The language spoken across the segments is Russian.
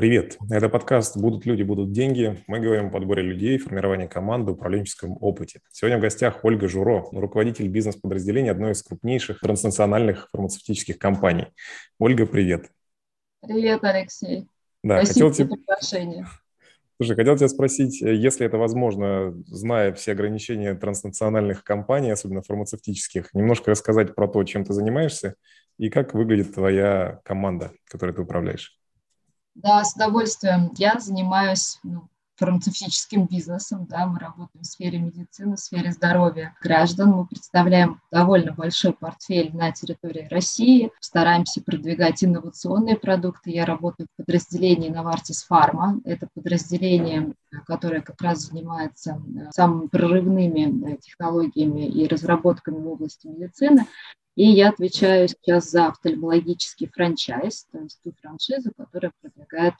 Привет! Это подкаст «Будут люди, будут деньги». Мы говорим о подборе людей, формировании команды, управленческом опыте. Сегодня в гостях Ольга Журо, руководитель бизнес-подразделения одной из крупнейших транснациональных фармацевтических компаний. Ольга, привет! Привет, Алексей! Да, Спасибо хотел за приглашение. Слушай, хотел тебя спросить, если это возможно, зная все ограничения транснациональных компаний, особенно фармацевтических, немножко рассказать про то, чем ты занимаешься и как выглядит твоя команда, которой ты управляешь. Да, с удовольствием. Я занимаюсь ну, фармацевтическим бизнесом, да, мы работаем в сфере медицины, в сфере здоровья граждан, мы представляем довольно большой портфель на территории России, стараемся продвигать инновационные продукты. Я работаю в подразделении Novartis Pharma, это подразделение, которое как раз занимается э, самыми прорывными э, технологиями и разработками в области медицины. И я отвечаю сейчас за офтальмологический франчайз, то есть ту франшизу, которая продвигает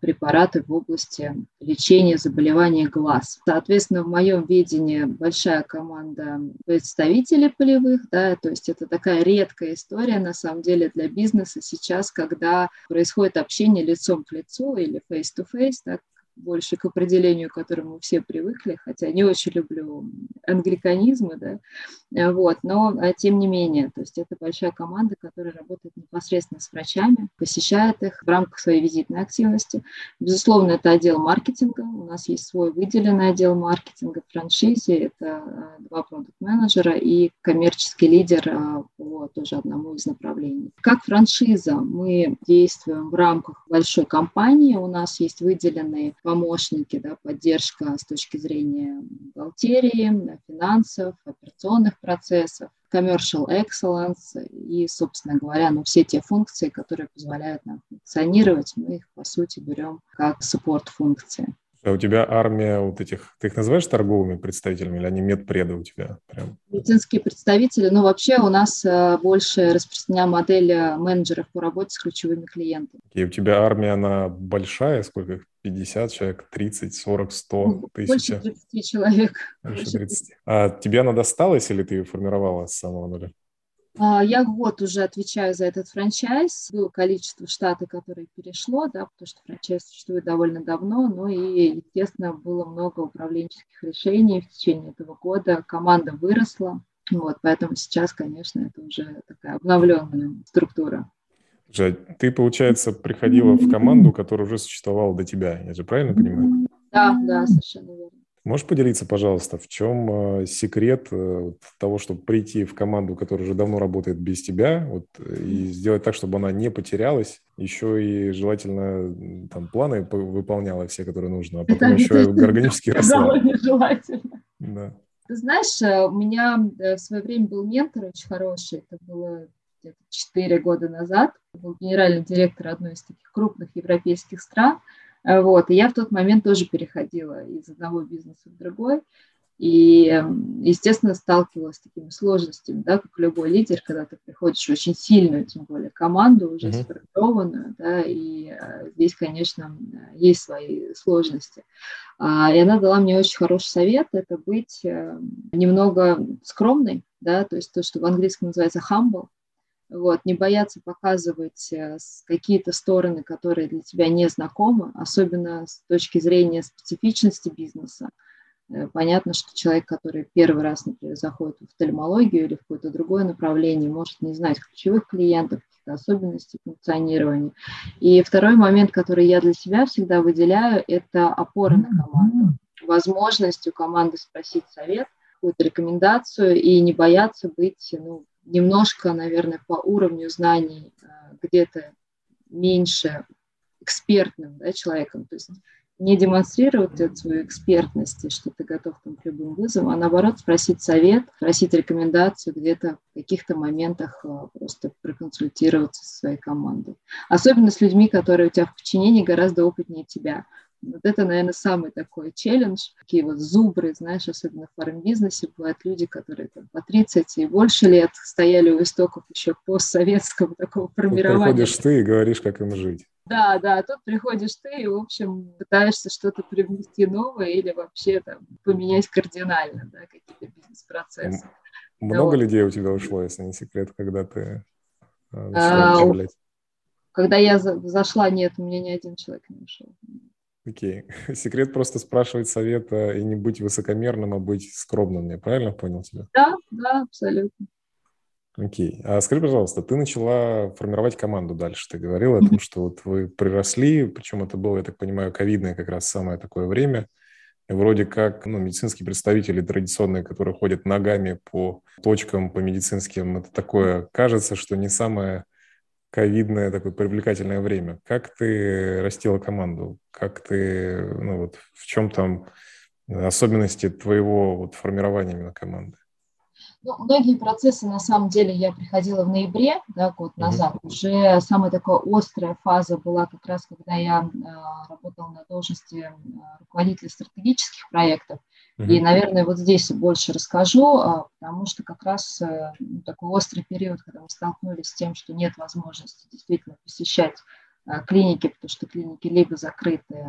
препараты в области лечения заболеваний глаз. Соответственно, в моем видении большая команда представителей полевых, да, то есть это такая редкая история на самом деле для бизнеса сейчас, когда происходит общение лицом к лицу или face-to-face, да, больше к определению, к которому все привыкли, хотя не очень люблю англиканизмы, да, вот, но а, тем не менее, то есть это большая команда, которая работает непосредственно с врачами, посещает их в рамках своей визитной активности. Безусловно, это отдел маркетинга, у нас есть свой выделенный отдел маркетинга в франшизе, это а, два продукт-менеджера и коммерческий лидер по тоже одному из направлений. Как франшиза мы действуем в рамках большой компании, у нас есть выделенные помощники, да, поддержка с точки зрения бухгалтерии, финансов, операционных процессов, commercial excellence и, собственно говоря, ну, все те функции, которые позволяют нам функционировать, мы их, по сути, берем как суппорт-функции. А у тебя армия вот этих, ты их называешь торговыми представителями или они медпреды у тебя? Прям? Медицинские представители, ну вообще у нас э, больше распространена модель э, менеджеров по работе с ключевыми клиентами. И у тебя армия, она большая, сколько 50 человек, 30, 40, 100 тысяч? Больше 30 человек. Больше 30. А тебе она досталась или ты ее формировала с самого нуля? А, я год уже отвечаю за этот франчайз. Было количество штата, которое перешло, да, потому что франчайз существует довольно давно, но и, естественно, было много управленческих решений в течение этого года. Команда выросла, вот, поэтому сейчас, конечно, это уже такая обновленная структура. Жень, ты, получается, приходила в команду, которая уже существовала до тебя, я же правильно понимаю? Да, да, совершенно верно. Можешь поделиться, пожалуйста, в чем э, секрет э, того, чтобы прийти в команду, которая уже давно работает без тебя, вот, и сделать так, чтобы она не потерялась, еще и желательно там планы выполняла все, которые нужно, а потом Это еще и органически росла. желательно. Да. Ты знаешь, э, у меня в свое время был ментор очень хороший, это было где-то 4 года назад, был генеральный директор одной из таких крупных европейских стран – вот, и я в тот момент тоже переходила из одного бизнеса в другой. И, естественно, сталкивалась с такими сложностями, да, как любой лидер, когда ты приходишь в очень сильную, тем более, команду, уже mm-hmm. сформированную, да, и а, здесь, конечно, есть свои сложности. А, и она дала мне очень хороший совет, это быть э, немного скромной, да, то есть то, что в английском называется humble, вот, не бояться показывать э, какие-то стороны, которые для тебя не знакомы, особенно с точки зрения специфичности бизнеса. Э, понятно, что человек, который первый раз, например, заходит в офтальмологию или в какое-то другое направление, может не знать ключевых клиентов, каких-то особенностей функционирования. И второй момент, который я для себя всегда выделяю, это опора на команду. Возможность у команды спросить совет, какую-то рекомендацию и не бояться быть ну, немножко, наверное, по уровню знаний э, где-то меньше экспертным да, человеком. То есть не демонстрировать эту свою экспертность, что ты готов там, к любым вызовам, а наоборот спросить совет, просить рекомендацию где-то в каких-то моментах э, просто проконсультироваться со своей командой. Особенно с людьми, которые у тебя в подчинении гораздо опытнее тебя. Вот это, наверное, самый такой челлендж. Такие вот зубры, знаешь, особенно в фарм-бизнесе бывают люди, которые там, по 30 и больше лет стояли у истоков еще постсоветского такого формирования. Тут приходишь ты и говоришь, как им жить. Да, да, тут приходишь ты и, в общем, пытаешься что-то привнести новое или вообще там поменять кардинально, да, какие-то бизнес-процессы. Много да, людей у тебя ушло, если не секрет, когда ты а, начала управлять? когда я зашла, нет, у меня ни один человек не ушел. Окей. Okay. Секрет просто спрашивать совета и не быть высокомерным, а быть скромным. Я правильно понял тебя? Да, да, абсолютно. Окей. Okay. А скажи, пожалуйста, ты начала формировать команду дальше. Ты говорила о том, что вот вы приросли, причем это было, я так понимаю, ковидное как раз самое такое время. И вроде как ну, медицинские представители традиционные, которые ходят ногами по точкам, по медицинским, это такое, кажется, что не самое ковидное такое привлекательное время. Как ты растила команду? Как ты, ну вот, в чем там особенности твоего вот формирования именно команды? Ну, многие процессы, на самом деле, я приходила в ноябре, да, год назад. Mm-hmm. Уже самая такая острая фаза была как раз, когда я э, работала на должности э, руководителя стратегических проектов. Mm-hmm. И, наверное, вот здесь больше расскажу, э, потому что как раз э, такой острый период, когда мы столкнулись с тем, что нет возможности действительно посещать э, клиники, потому что клиники либо закрыты, э,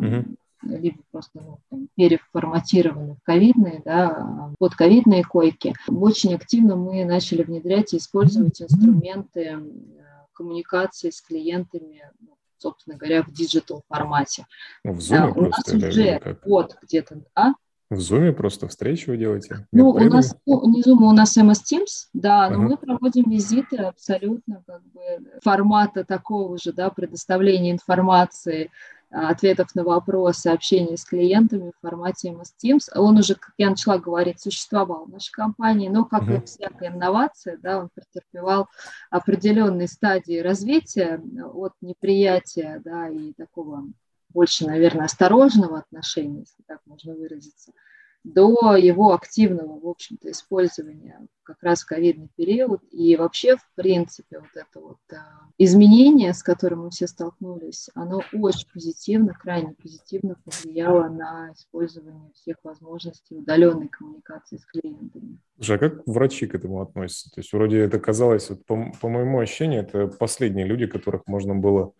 mm-hmm либо просто ну, там, переформатированы в ковидные, да, под ковидные койки. Очень активно мы начали внедрять и использовать инструменты э, коммуникации с клиентами, ну, собственно говоря, в digital формате. Ну, в Zoom у нас уже вот где-то, да, в Zoom просто встречу вы делаете? Ну, у нас ну, не Zoom, у нас MS Teams, да, но ага. мы проводим визиты абсолютно как бы формата такого же, да, предоставления информации, ответов на вопросы, общения с клиентами в формате MS Teams. Он уже, как я начала говорить, существовал в нашей компании, но, как mm-hmm. и всякая инновация, да, он претерпевал определенные стадии развития от неприятия да, и такого больше, наверное, осторожного отношения, если так можно выразиться, до его активного, в общем-то, использования как раз в ковидный период. И вообще, в принципе, вот это вот а, изменение, с которым мы все столкнулись, оно очень позитивно, крайне позитивно повлияло на использование всех возможностей удаленной коммуникации с клиентами. Слушай, а как врачи к этому относятся? То есть вроде это казалось, вот по, по моему ощущению, это последние люди, которых можно было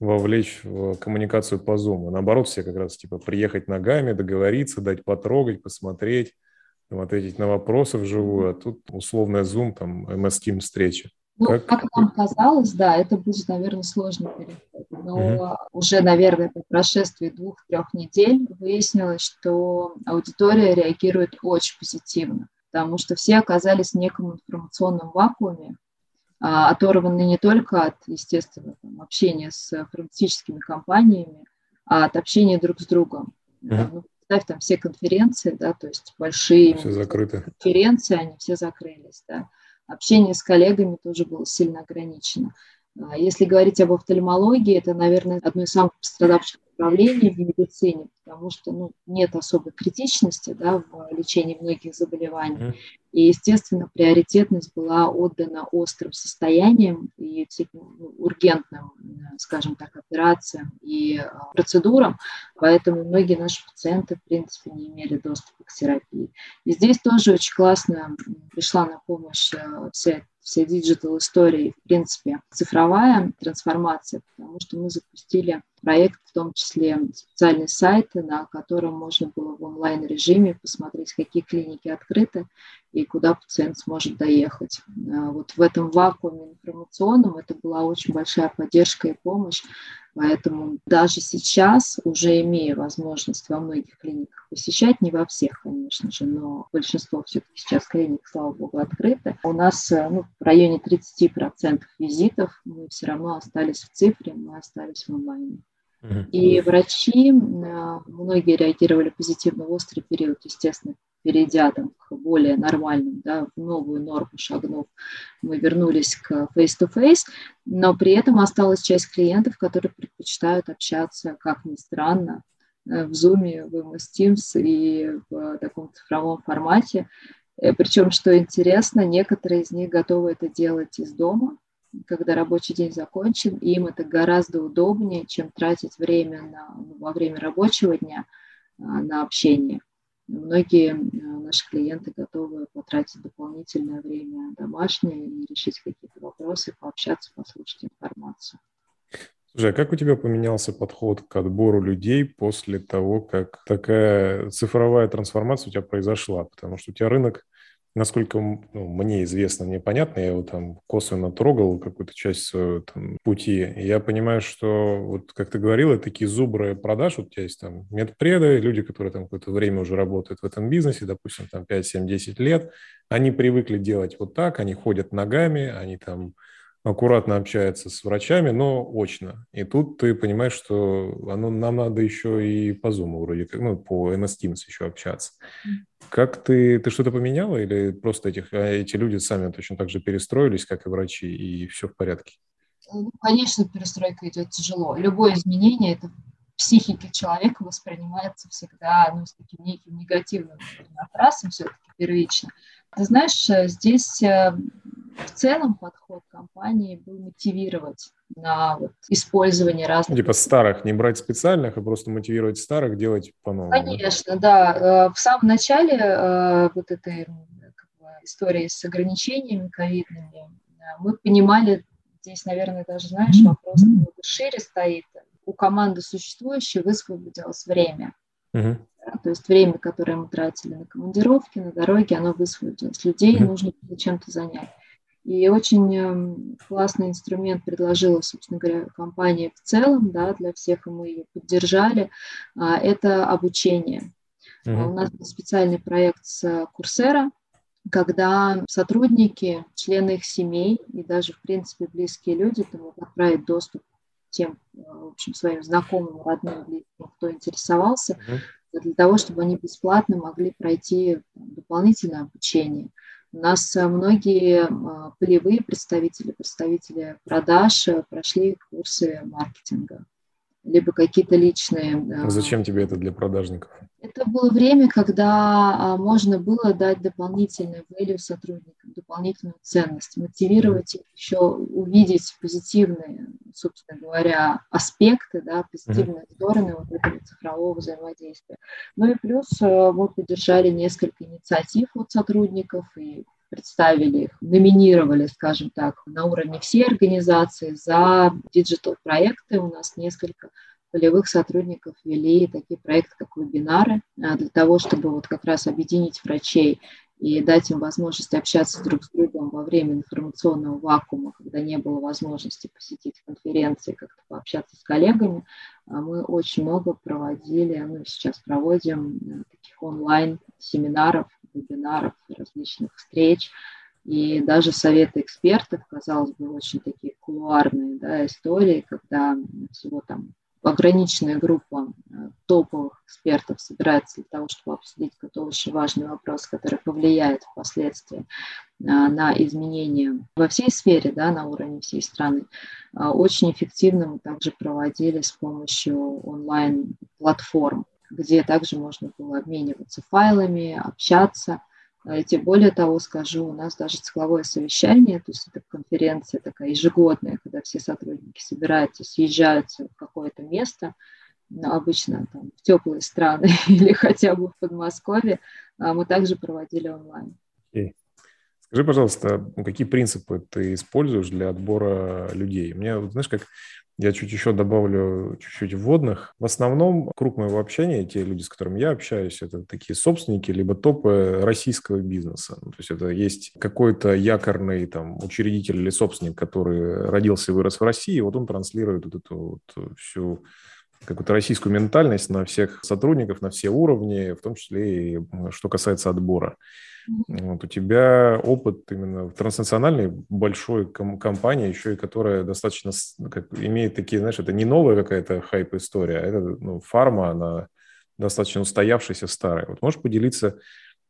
вовлечь в коммуникацию по Zoom. наоборот, все как раз типа приехать ногами, договориться, дать потрогать, посмотреть, там, ответить на вопросы вживую, а тут условная Zoom, там, MS Team встреча. Ну, как... как нам казалось, да, это будет, наверное, сложный переход. Но угу. уже, наверное, по прошествии двух-трех недель выяснилось, что аудитория реагирует очень позитивно, потому что все оказались в неком информационном вакууме, оторваны не только от, естественно, там, общения с фармацевтическими компаниями, а от общения друг с другом. Mm-hmm. Ну, представь, там все конференции, да, то есть большие все закрыты. конференции, они все закрылись, да. Общение с коллегами тоже было сильно ограничено. А, если говорить об офтальмологии, это, наверное, одно из самых пострадавших направлений в медицине, потому что ну, нет особой критичности да, в лечении многих заболеваний. И, естественно, приоритетность была отдана острым состояниям и всяким ну, ургентным, скажем так, операциям и э, процедурам, поэтому многие наши пациенты, в принципе, не имели доступа к терапии. И здесь тоже очень классно пришла на помощь э, вся вся digital история, в принципе, цифровая трансформация, потому что мы запустили проект, в том числе специальный сайт, на котором можно было в онлайн-режиме посмотреть, какие клиники открыты и куда пациент сможет доехать. А вот в этом вакууме информационном это была очень большая поддержка и помощь, поэтому даже сейчас, уже имея возможность во многих клиниках посещать, не во всех, конечно же, но большинство все-таки сейчас клиник, слава богу, открыты, у нас ну, в районе 30% визитов мы все равно остались в цифре, мы остались в онлайне. И врачи, а, многие реагировали позитивно в острый период, естественно, перейдя там, к более нормальным, да, в новую норму шагнув, мы вернулись к face-to-face, но при этом осталась часть клиентов, которые предпочитают общаться, как ни странно, э, в Zoom, в MS Teams и в таком цифровом формате. Э, Причем, что интересно, некоторые из них готовы это делать из дома, когда рабочий день закончен, им это гораздо удобнее, чем тратить время на, ну, во время рабочего дня а, на общение. Многие наши клиенты готовы потратить дополнительное время домашнее и решить какие-то вопросы, пообщаться, послушать информацию. Слушай, а как у тебя поменялся подход к отбору людей после того, как такая цифровая трансформация у тебя произошла? Потому что у тебя рынок насколько ну, мне известно, мне понятно, я его там косвенно трогал какую-то часть своего там, пути, и я понимаю, что вот как ты говорила, такие зубры продаж, вот у тебя есть там медпреды, люди, которые там какое-то время уже работают в этом бизнесе, допустим, там 5, 7, 10 лет, они привыкли делать вот так, они ходят ногами, они там аккуратно общается с врачами, но очно. И тут ты понимаешь, что оно, нам надо еще и по Zoom вроде как, ну, по MS Teams еще общаться. Как ты, ты что-то поменяла или просто этих, а эти люди сами точно так же перестроились, как и врачи, и все в порядке? Ну, конечно, перестройка идет тяжело. Любое изменение – это психике человека воспринимается всегда ну, с таким неким негативным окрасом все-таки первично. Ты знаешь, э, здесь э, в целом подход компании был мотивировать на вот использование разных... Типа старых, не брать специальных, а просто мотивировать старых делать по-новому. Конечно, да. да. Э, в самом начале вот этой как бы, истории с ограничениями ковидными мы понимали, здесь, наверное, даже, знаешь, вопрос шире стоит. У команды существующей высвободилось время. Угу. То есть время, которое мы тратили на командировки, на дороги, оно высвободилось. Людей mm-hmm. нужно чем-то занять. И очень эм, классный инструмент предложила, собственно говоря, компания в целом, да, для всех, и мы ее поддержали, а, это обучение. Mm-hmm. У нас был специальный проект с Курсера, когда сотрудники, члены их семей и даже, в принципе, близкие люди могут отправить доступ тем, э, в общем, своим знакомым, родным, близким, кто интересовался, mm-hmm для того, чтобы они бесплатно могли пройти дополнительное обучение. У нас э, многие э, полевые представители, представители продаж э, прошли курсы маркетинга либо какие-то личные. А зачем тебе это для продажников? Это было время, когда а, можно было дать дополнительную value сотрудникам, дополнительную ценность, мотивировать их еще увидеть позитивные, собственно говоря, аспекты, да, позитивные mm-hmm. стороны вот этого цифрового взаимодействия. Ну и плюс мы поддержали несколько инициатив от сотрудников и представили их, номинировали, скажем так, на уровне всей организации за диджитал-проекты. У нас несколько полевых сотрудников вели такие проекты, как вебинары, а, для того, чтобы вот как раз объединить врачей и дать им возможность общаться друг с другом во время информационного вакуума, когда не было возможности посетить конференции, как-то пообщаться с коллегами. А мы очень много проводили, ну сейчас проводим э, таких онлайн-семинаров вебинаров, различных встреч, и даже советы экспертов, казалось бы, очень такие кулуарные да, истории, когда всего там ограниченная группа э, топовых экспертов собирается для того, чтобы обсудить какой-то очень важный вопрос, который повлияет впоследствии э, на изменения во всей сфере, да, на уровне всей страны. Э, очень эффективно мы также проводили с помощью онлайн-платформ где также можно было обмениваться файлами, общаться. А, и более того скажу, у нас даже цикловое совещание, то есть это конференция такая ежегодная, когда все сотрудники собираются, съезжаются в какое-то место, ну, обычно там, в теплые страны или хотя бы в Подмосковье, а, мы также проводили онлайн. Okay. Скажи, пожалуйста, какие принципы ты используешь для отбора людей? Мне, знаешь, как я чуть еще добавлю чуть-чуть вводных. В основном круг моего общения, те люди, с которыми я общаюсь, это такие собственники, либо топы российского бизнеса. Ну, то есть это есть какой-то якорный там учредитель или собственник, который родился и вырос в России, вот он транслирует вот эту вот всю какую-то российскую ментальность на всех сотрудников, на все уровни, в том числе и что касается отбора. Вот у тебя опыт именно в транснациональной большой ком- компании, еще и которая достаточно как, имеет такие, знаешь, это не новая какая-то хайп-история, а это ну, фарма, она достаточно устоявшаяся, старая. Вот можешь поделиться,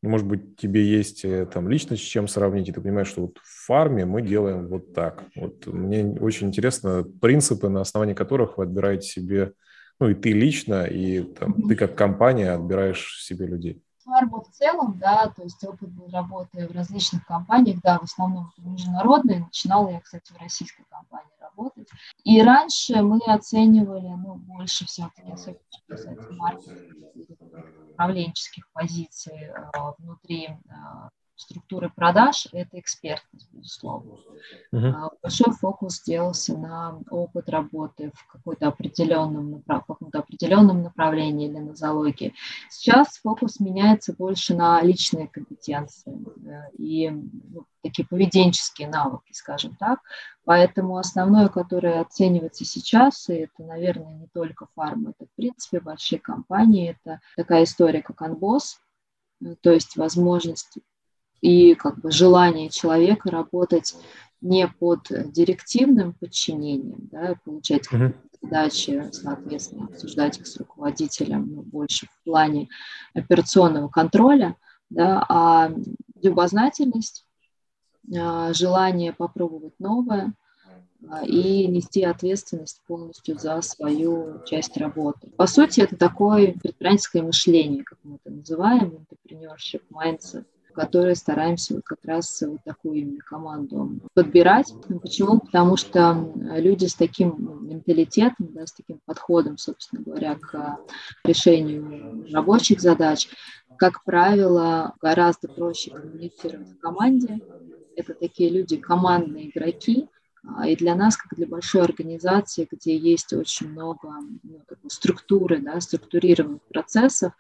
может быть, тебе есть э, там лично с чем сравнить, и ты понимаешь, что вот в фарме мы делаем вот так. Вот мне очень интересно принципы, на основании которых вы отбираете себе, ну и ты лично, и там, ты как компания отбираешь себе людей. Фарма в целом, да, то есть опыт был работы в различных компаниях, да, в основном международные. Начинала я, кстати, в российской компании работать. И раньше мы оценивали, ну, больше все-таки, особенно что касается маркетинга, управленческих позиций э, внутри э, структуры продаж – это экспертность, безусловно. Uh-huh. Большой фокус сделался на опыт работы в какой-то определенном, каком-то определенном направлении или нозологии. Сейчас фокус меняется больше на личные компетенции э, и ну, такие поведенческие навыки, скажем так. Поэтому основное, которое оценивается сейчас, и это, наверное, не только фарма, это, в принципе, большие компании, это такая история, как анбос, то есть возможность и как бы желание человека работать не под директивным подчинением, да, получать mm-hmm. задачи, соответственно, обсуждать их с руководителем, но больше в плане операционного контроля, да, а любознательность, а, желание попробовать новое а, и нести ответственность полностью за свою часть работы. По сути, это такое предпринимательское мышление, как мы это называем, entrepreneurship mindset которые стараемся вот как раз вот такую именно команду подбирать. Почему? Потому что люди с таким менталитетом, да, с таким подходом, собственно говоря, к решению рабочих задач, как правило, гораздо проще коммуницировать в команде. Это такие люди, командные игроки, и для нас, как для большой организации, где есть очень много ну, структуры, да, структурированных процессов,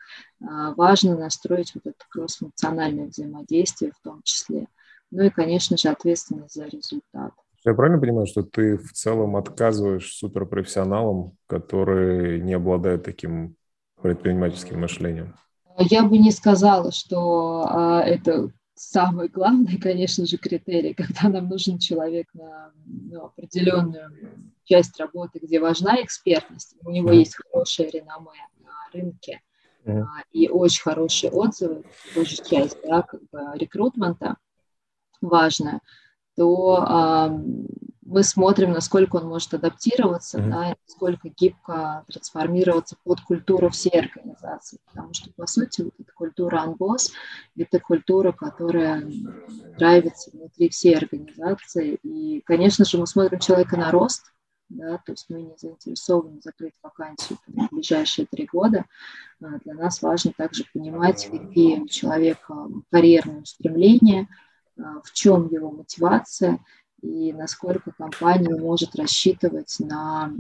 а, важно настроить вот это кроссфункциональное взаимодействие в том числе. Ну и, конечно же, ответственность за результат. Я правильно понимаю, что ты в целом отказываешь суперпрофессионалам, которые не обладают таким предпринимательским мышлением? Я бы не сказала, что а, это самый главный, конечно же, критерий, когда нам нужен человек на ну, определенную часть работы, где важна экспертность, у него есть хорошее реноме на рынке mm-hmm. и очень хорошие отзывы, тоже часть да, как бы рекрутмента важная, то мы смотрим, насколько он может адаптироваться, mm-hmm. да, насколько гибко трансформироваться под культуру всей организации. Потому что, по сути, вот эта культура анбос – это культура, которая нравится внутри всей организации. И, конечно же, мы смотрим человека на рост, да, то есть мы не заинтересованы закрыть вакансию в ближайшие три года. А для нас важно также понимать, какие у человека карьерные устремления, а, в чем его мотивация – и насколько компания может рассчитывать на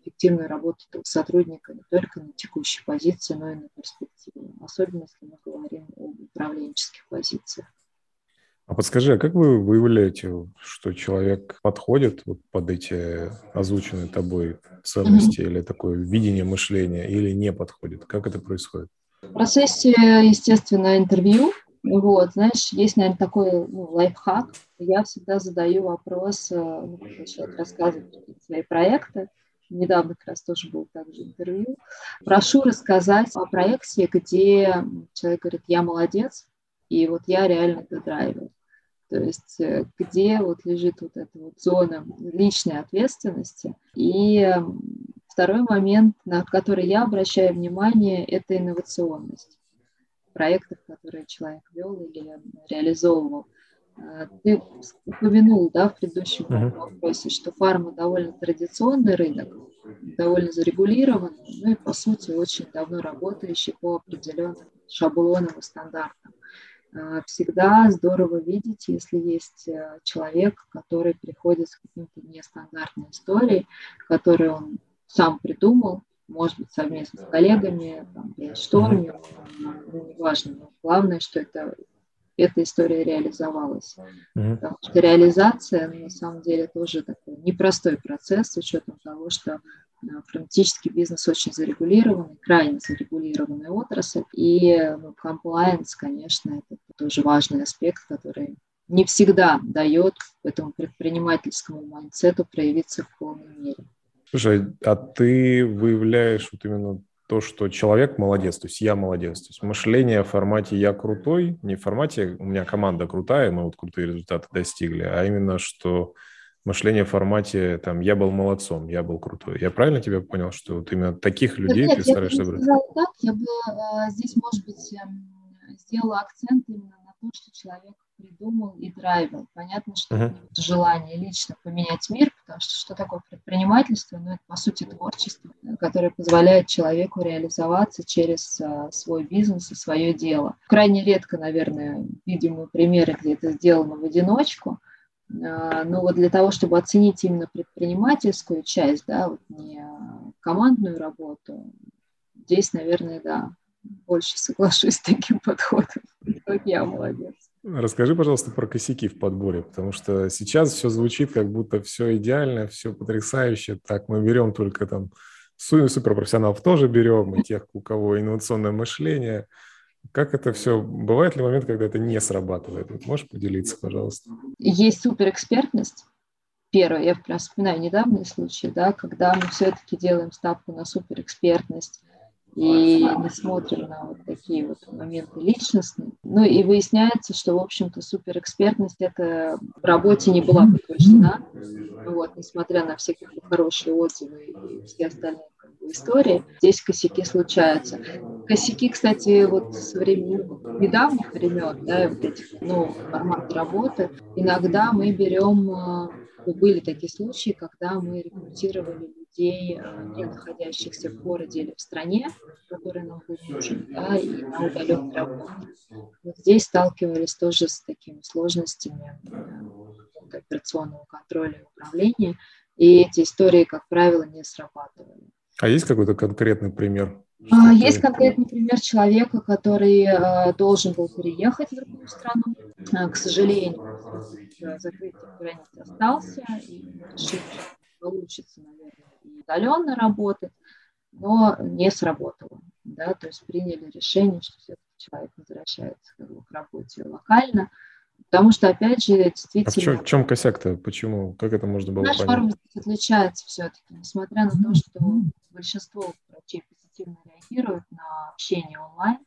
эффективную работу сотрудника не только на текущей позиции, но и на перспективу, особенно если мы говорим об управленческих позициях. А подскажи, а как вы выявляете, что человек подходит вот под эти озвученные тобой ценности mm-hmm. или такое видение мышления, или не подходит? Как это происходит? В процессе, естественно, интервью вот, знаешь, есть, наверное, такой ну, лайфхак. Я всегда задаю вопрос, ну, человек рассказывает свои проекты, недавно как раз тоже был также интервью, прошу рассказать о проекте, где человек говорит, я молодец, и вот я реально это драйвер. То есть э, где вот лежит вот эта вот зона личной ответственности. И второй момент, на который я обращаю внимание, это инновационность проектов, которые человек вел или реализовывал. А, ты упомянул да, в предыдущем uh-huh. вопросе, что фарма довольно традиционный рынок, довольно зарегулированный, ну и, по сути, очень давно работающий по определенным шаблонам и стандартам. А, всегда здорово видеть, если есть э, человек, который приходит с каким-то нестандартной историей, которую он сам придумал, может быть, совместно с коллегами, там, brainstorming, ну, неважно, но главное, что это, эта история реализовалась. Mm-hmm. Потому что реализация, ну, на самом деле, тоже такой непростой процесс, с учетом того, что ну, фармацевтический бизнес очень зарегулированный, крайне зарегулированная отрасль, и ну, compliance, конечно, это тоже важный аспект, который не всегда дает этому предпринимательскому mindset у проявиться в полной мере. Слушай, а ты выявляешь вот именно то, что человек молодец, то есть я молодец. То есть мышление в формате «я крутой», не в формате «у меня команда крутая, мы вот крутые результаты достигли», а именно, что мышление в формате там «я был молодцом, я был крутой». Я правильно тебя понял, что вот именно таких людей Нет, ты стараешься брать? так, я бы э, здесь, может быть, э, сделала акцент именно на то, что человек придумал и драйвил. Понятно, что uh-huh. желание лично поменять мир, потому что что такое предпринимательство? Ну, это, по сути, творчество, которое позволяет человеку реализоваться через а, свой бизнес и свое дело. Крайне редко, наверное, видим мы примеры, где это сделано в одиночку, а, но вот для того, чтобы оценить именно предпринимательскую часть, да, вот не командную работу, здесь, наверное, да, больше соглашусь с таким подходом. Как я молодец. Расскажи, пожалуйста, про косяки в подборе, потому что сейчас все звучит, как будто все идеально, все потрясающе. Так, мы берем только там суперпрофессионалов тоже берем, и тех, у кого инновационное мышление. Как это все? Бывает ли момент, когда это не срабатывает? Вот можешь поделиться, пожалуйста? Есть суперэкспертность. Первое, я вспоминаю недавние случаи, да, когда мы все-таки делаем ставку на суперэкспертность, и не смотрим на вот такие вот моменты личностные. Ну и выясняется, что, в общем-то, суперэкспертность это в работе не была подтверждена, вот, несмотря на все хорошие отзывы и все остальные истории, здесь косяки случаются. Косяки, кстати, вот со времени недавних времен, да, вот этих новых формат работы, иногда мы берем а, были такие случаи, когда мы рекрутировали людей, э, не находящихся в городе или в стране, которые нам был нужен, да, и на удаленной работе. Вот здесь сталкивались тоже с такими сложностями э, операционного контроля и управления, и эти истории, как правило, не срабатывали. А есть какой-то конкретный пример? А, есть конкретный пример человека, который э, должен был переехать в другую страну. К сожалению, закрытие границ остался, и решили, что получится, наверное, удаленно работать, но не сработало. Да, то есть приняли решение, что все-таки человек возвращается как бы, к работе локально, потому что, опять же, действительно... А в чем, в чем косяк-то? Почему? Как это можно было Наш понять? здесь отличается все-таки, несмотря на то, что большинство врачей позитивно реагируют на общение онлайн,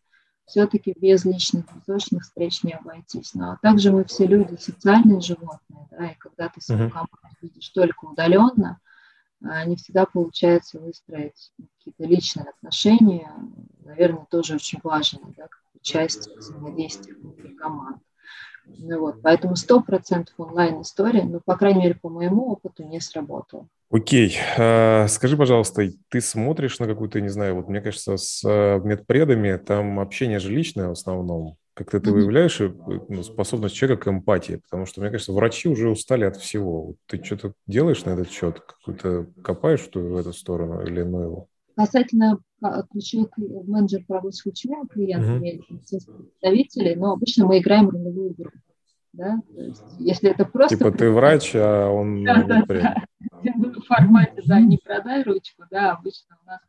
все-таки без личных, точных встреч не обойтись. Но также мы все люди социальные животные, да, и когда ты свою команду видишь только удаленно, а, не всегда получается выстроить какие-то личные отношения, наверное, тоже очень важно, да, как участие, взаимодействие внутри команд. Ну вот, поэтому сто процентов онлайн-история, ну, по крайней мере, по моему опыту, не сработала. Окей. А, скажи, пожалуйста, ты смотришь на какую-то, не знаю, вот мне кажется, с э, медпредами там общение же личное в основном. Как-то ты выявляешь э, ну, способность человека к эмпатии, потому что, мне кажется, врачи уже устали от всего. Ты что-то делаешь на этот счет? Какую-то копаешь в эту сторону или ну его? Касательно а, ключевых менеджер по работе с ключевыми клиентами, uh-huh. представителей, но обычно мы играем ролевую игру. Да? Есть, если это просто... Типа ты врач, а он... Да, да, да. В формате, да, не продай ручку, да, обычно у нас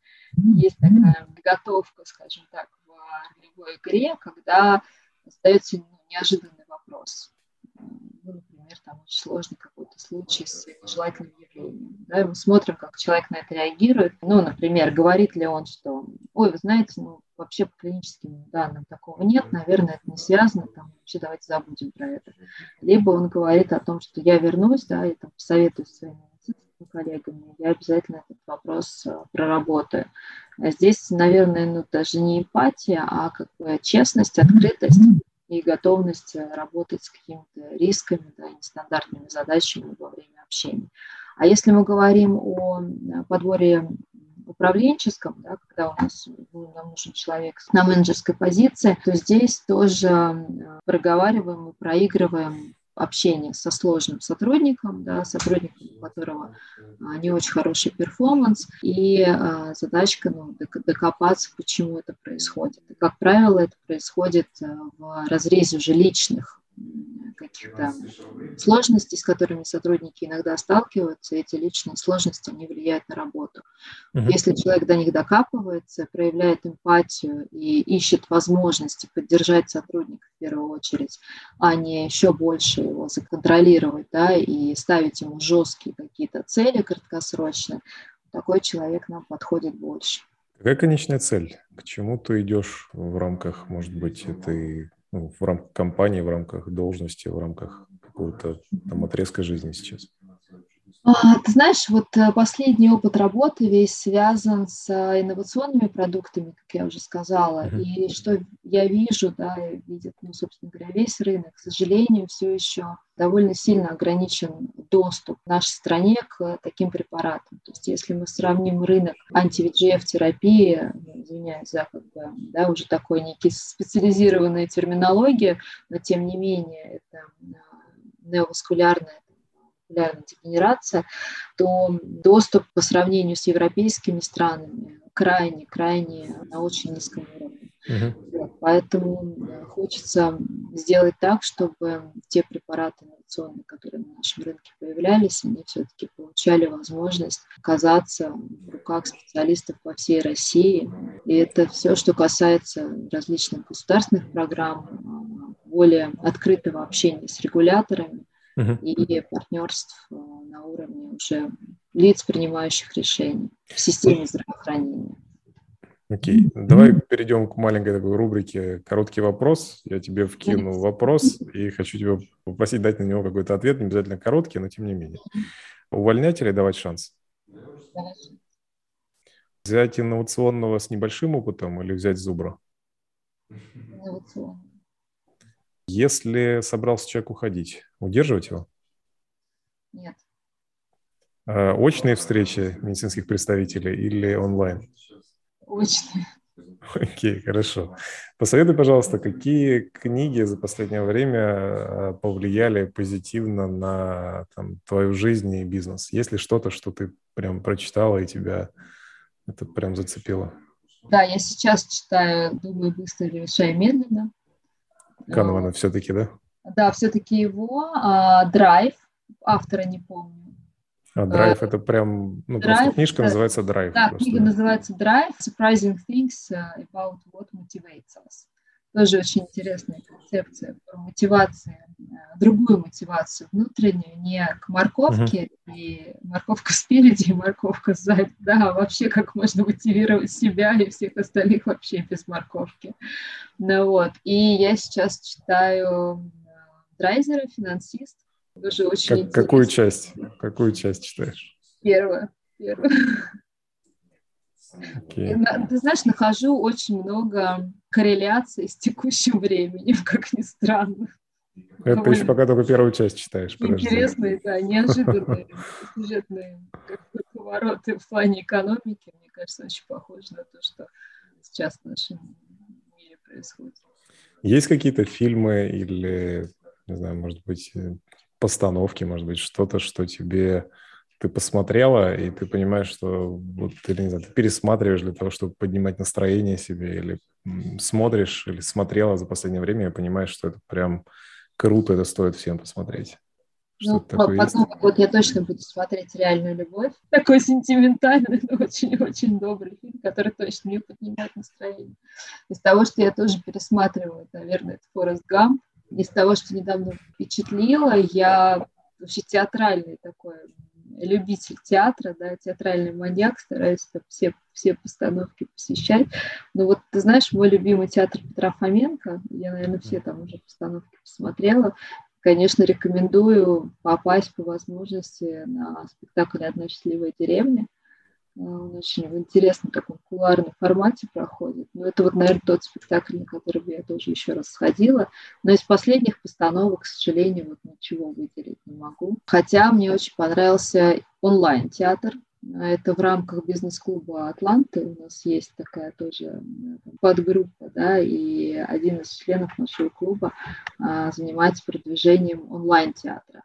есть такая готовка, скажем так, в ролевой игре, когда задается ну, неожиданный вопрос. Ну, например, там очень сложный какой-то случай с нежелательным явлением. Да, мы смотрим, как человек на это реагирует. Ну, например, говорит ли он, что, ой, вы знаете, ну, вообще по клиническим данным такого нет, наверное, это не связано, там, вообще давайте забудем про это. Либо он говорит о том, что я вернусь, да, и там посоветую своими медицинскими коллегами, я обязательно этот вопрос э, проработаю. А здесь, наверное, ну, даже не эмпатия, а как бы честность, открытость и готовность э, работать с какими-то рисками, да, нестандартными задачами во время общения. А если мы говорим о э, подборе управленческом, да, когда у нас ну, нам нужен человек на менеджерской позиции, то здесь тоже э, проговариваем и проигрываем общение со сложным сотрудником, да, сотрудником, у которого а, не очень хороший перформанс, и а, задачка ну, докопаться, почему это происходит. И, как правило, это происходит в разрезе уже личных каких-то сложностей, с которыми сотрудники иногда сталкиваются, эти личные сложности, они влияют на работу. Uh-huh. Если человек до них докапывается, проявляет эмпатию и ищет возможности поддержать сотрудника в первую очередь, а не еще больше его законтролировать, да, и ставить ему жесткие какие-то цели краткосрочные, такой человек нам подходит больше. Какая конечная цель? К чему ты идешь в рамках, может быть, этой ну, в рамках компании, в рамках должности, в рамках какого-то там отрезка жизни сейчас? А, ты знаешь, вот э, последний опыт работы весь связан с э, инновационными продуктами, как я уже сказала, uh-huh. и что я вижу, да, видит, ну, собственно говоря, весь рынок, к сожалению, все еще довольно сильно ограничен доступ в нашей стране к таким препаратам. То есть если мы сравним рынок анти-VGF-терапии, ну, извиняюсь за как бы, да, уже такой некий специализированная терминология, но тем не менее это неоваскулярная макулярная дегенерация, то доступ по сравнению с европейскими странами крайне-крайне на очень низком уровне. Uh-huh. поэтому хочется сделать так, чтобы те препараты инновационные, которые на нашем рынке появлялись, они все-таки получали возможность оказаться в руках специалистов по всей России. И это все, что касается различных государственных программ, более открытого общения с регуляторами uh-huh. и партнерств э, на уровне уже лиц, принимающих решения в системе здравоохранения. Окей, давай перейдем к маленькой такой рубрике «Короткий вопрос». Я тебе вкину вопрос и хочу тебя попросить дать на него какой-то ответ, не обязательно короткий, но тем не менее. Увольнять или давать шанс? Взять инновационного с небольшим опытом или взять зубра? Если собрался человек уходить, удерживать его? Нет. А, очные встречи медицинских представителей или онлайн? Очные. Окей, хорошо. Посоветуй, пожалуйста, какие книги за последнее время а, повлияли позитивно на там, твою жизнь и бизнес? Есть ли что-то, что ты прям прочитала и тебя это прям зацепило? Да, я сейчас читаю «Думаю быстро, решай медленно». Канвана а, все-таки, да? Да, все-таки его. А, драйв, автора не помню. А драйв а, это прям, ну, драйв, просто книжка это, называется драйв. Да, просто. книга называется драйв, Surprising Things э, about what motivates us. Тоже очень интересная концепция про мотивацию, э, другую мотивацию внутреннюю, не к морковке, uh-huh. и морковка спереди, и морковка сзади, да, а вообще как можно мотивировать себя и всех остальных вообще без морковки. Ну вот, и я сейчас читаю э, Драйзера, финансист, тоже очень как, Какую часть? Какую часть читаешь? Первую. Первую. Okay. Ты знаешь, нахожу очень много корреляций с текущим временем, как ни странно. Это ты еще пока только первую часть читаешь. Интересные, да, неожиданные сюжетные повороты в плане экономики, мне кажется, очень похожи на то, что сейчас в нашем мире происходит. Есть какие-то фильмы или, не знаю, может быть, постановки, может быть, что-то, что тебе ты посмотрела, и ты понимаешь, что вот, или, не знаю, ты пересматриваешь для того, чтобы поднимать настроение себе, или смотришь, или смотрела за последнее время, и понимаешь, что это прям круто, это стоит всем посмотреть. Ну, потом есть? вот я точно буду смотреть «Реальную любовь». Такой сентиментальный, но очень-очень добрый фильм, который точно мне поднимает настроение. Из того, что я тоже пересматриваю, наверное, это «Форест Гамп», из того, что недавно впечатлило, я вообще театральный такой любитель театра, да, театральный маньяк, стараюсь все, все постановки посещать. Но вот, ты знаешь, мой любимый театр Петра Фоменко, я, наверное, все там уже постановки посмотрела, конечно, рекомендую попасть по возможности на спектакль «Одна счастливая деревня». Он очень в интересном таком кулуарном формате проходит. Но это вот, наверное, тот спектакль, на который бы я тоже еще раз сходила. Но из последних постановок, к сожалению, вот ничего выделить не могу. Хотя мне очень понравился онлайн-театр. Это в рамках бизнес-клуба «Атланты». У нас есть такая тоже подгруппа, да, и один из членов нашего клуба а, занимается продвижением онлайн-театра.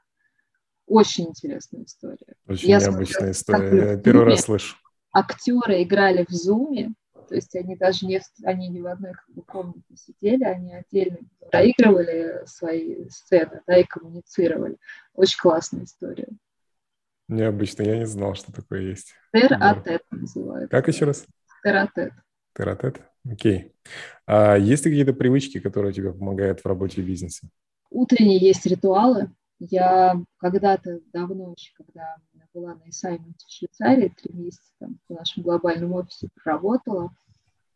Очень интересная история. Очень я необычная история. Я первый раз слышу. Актеры играли в зуме, то есть они даже не, они не в одной как бы, комнате сидели, они отдельно проигрывали свои сцены, да, и коммуницировали. Очень классная история. Необычно, я не знал, что такое есть. Тер-а-тет называется. Как еще раз? Тер-а-тет. Тер-а-тет, окей. А есть ли какие-то привычки, которые тебе помогают в работе и бизнесе? Утренние есть ритуалы, я когда-то давно еще, когда была на ассайменте в Швейцарии, три месяца там в нашем глобальном офисе проработала,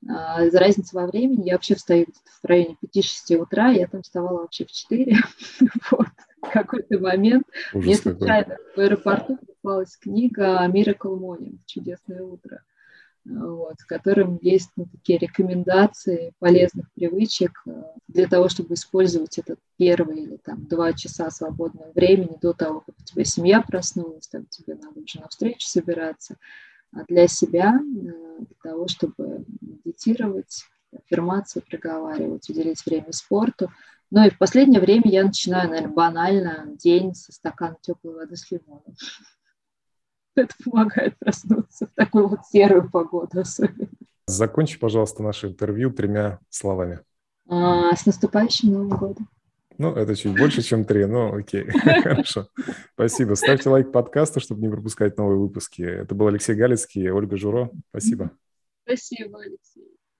а, из-за разницы во времени я вообще встаю в районе 5-6 утра, я там вставала вообще в 4. вот. Какой-то момент Ужас мне случайно в аэропорту попалась книга «Miracle Morning» «Чудесное утро» вот, в котором есть ну, такие рекомендации полезных привычек э, для того, чтобы использовать этот первый или там два часа свободного времени до того, как у тебя семья проснулась, там тебе надо уже на встречу собираться, а для себя, э, для того, чтобы медитировать, аффирмации проговаривать, уделить время спорту. Ну и в последнее время я начинаю, наверное, банально день со стакана теплой воды с лимоном. Это помогает проснуться в такую вот серую погоду особенно. Закончи, пожалуйста, наше интервью тремя словами. А, с наступающим Новым годом. Ну, это чуть больше, чем три, но окей, хорошо. Спасибо. Ставьте лайк подкасту, чтобы не пропускать новые выпуски. Это был Алексей Галицкий, Ольга Журо. Спасибо. Спасибо, Алексей.